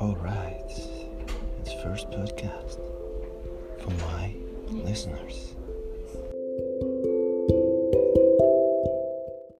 All right, it's first podcast for my listeners.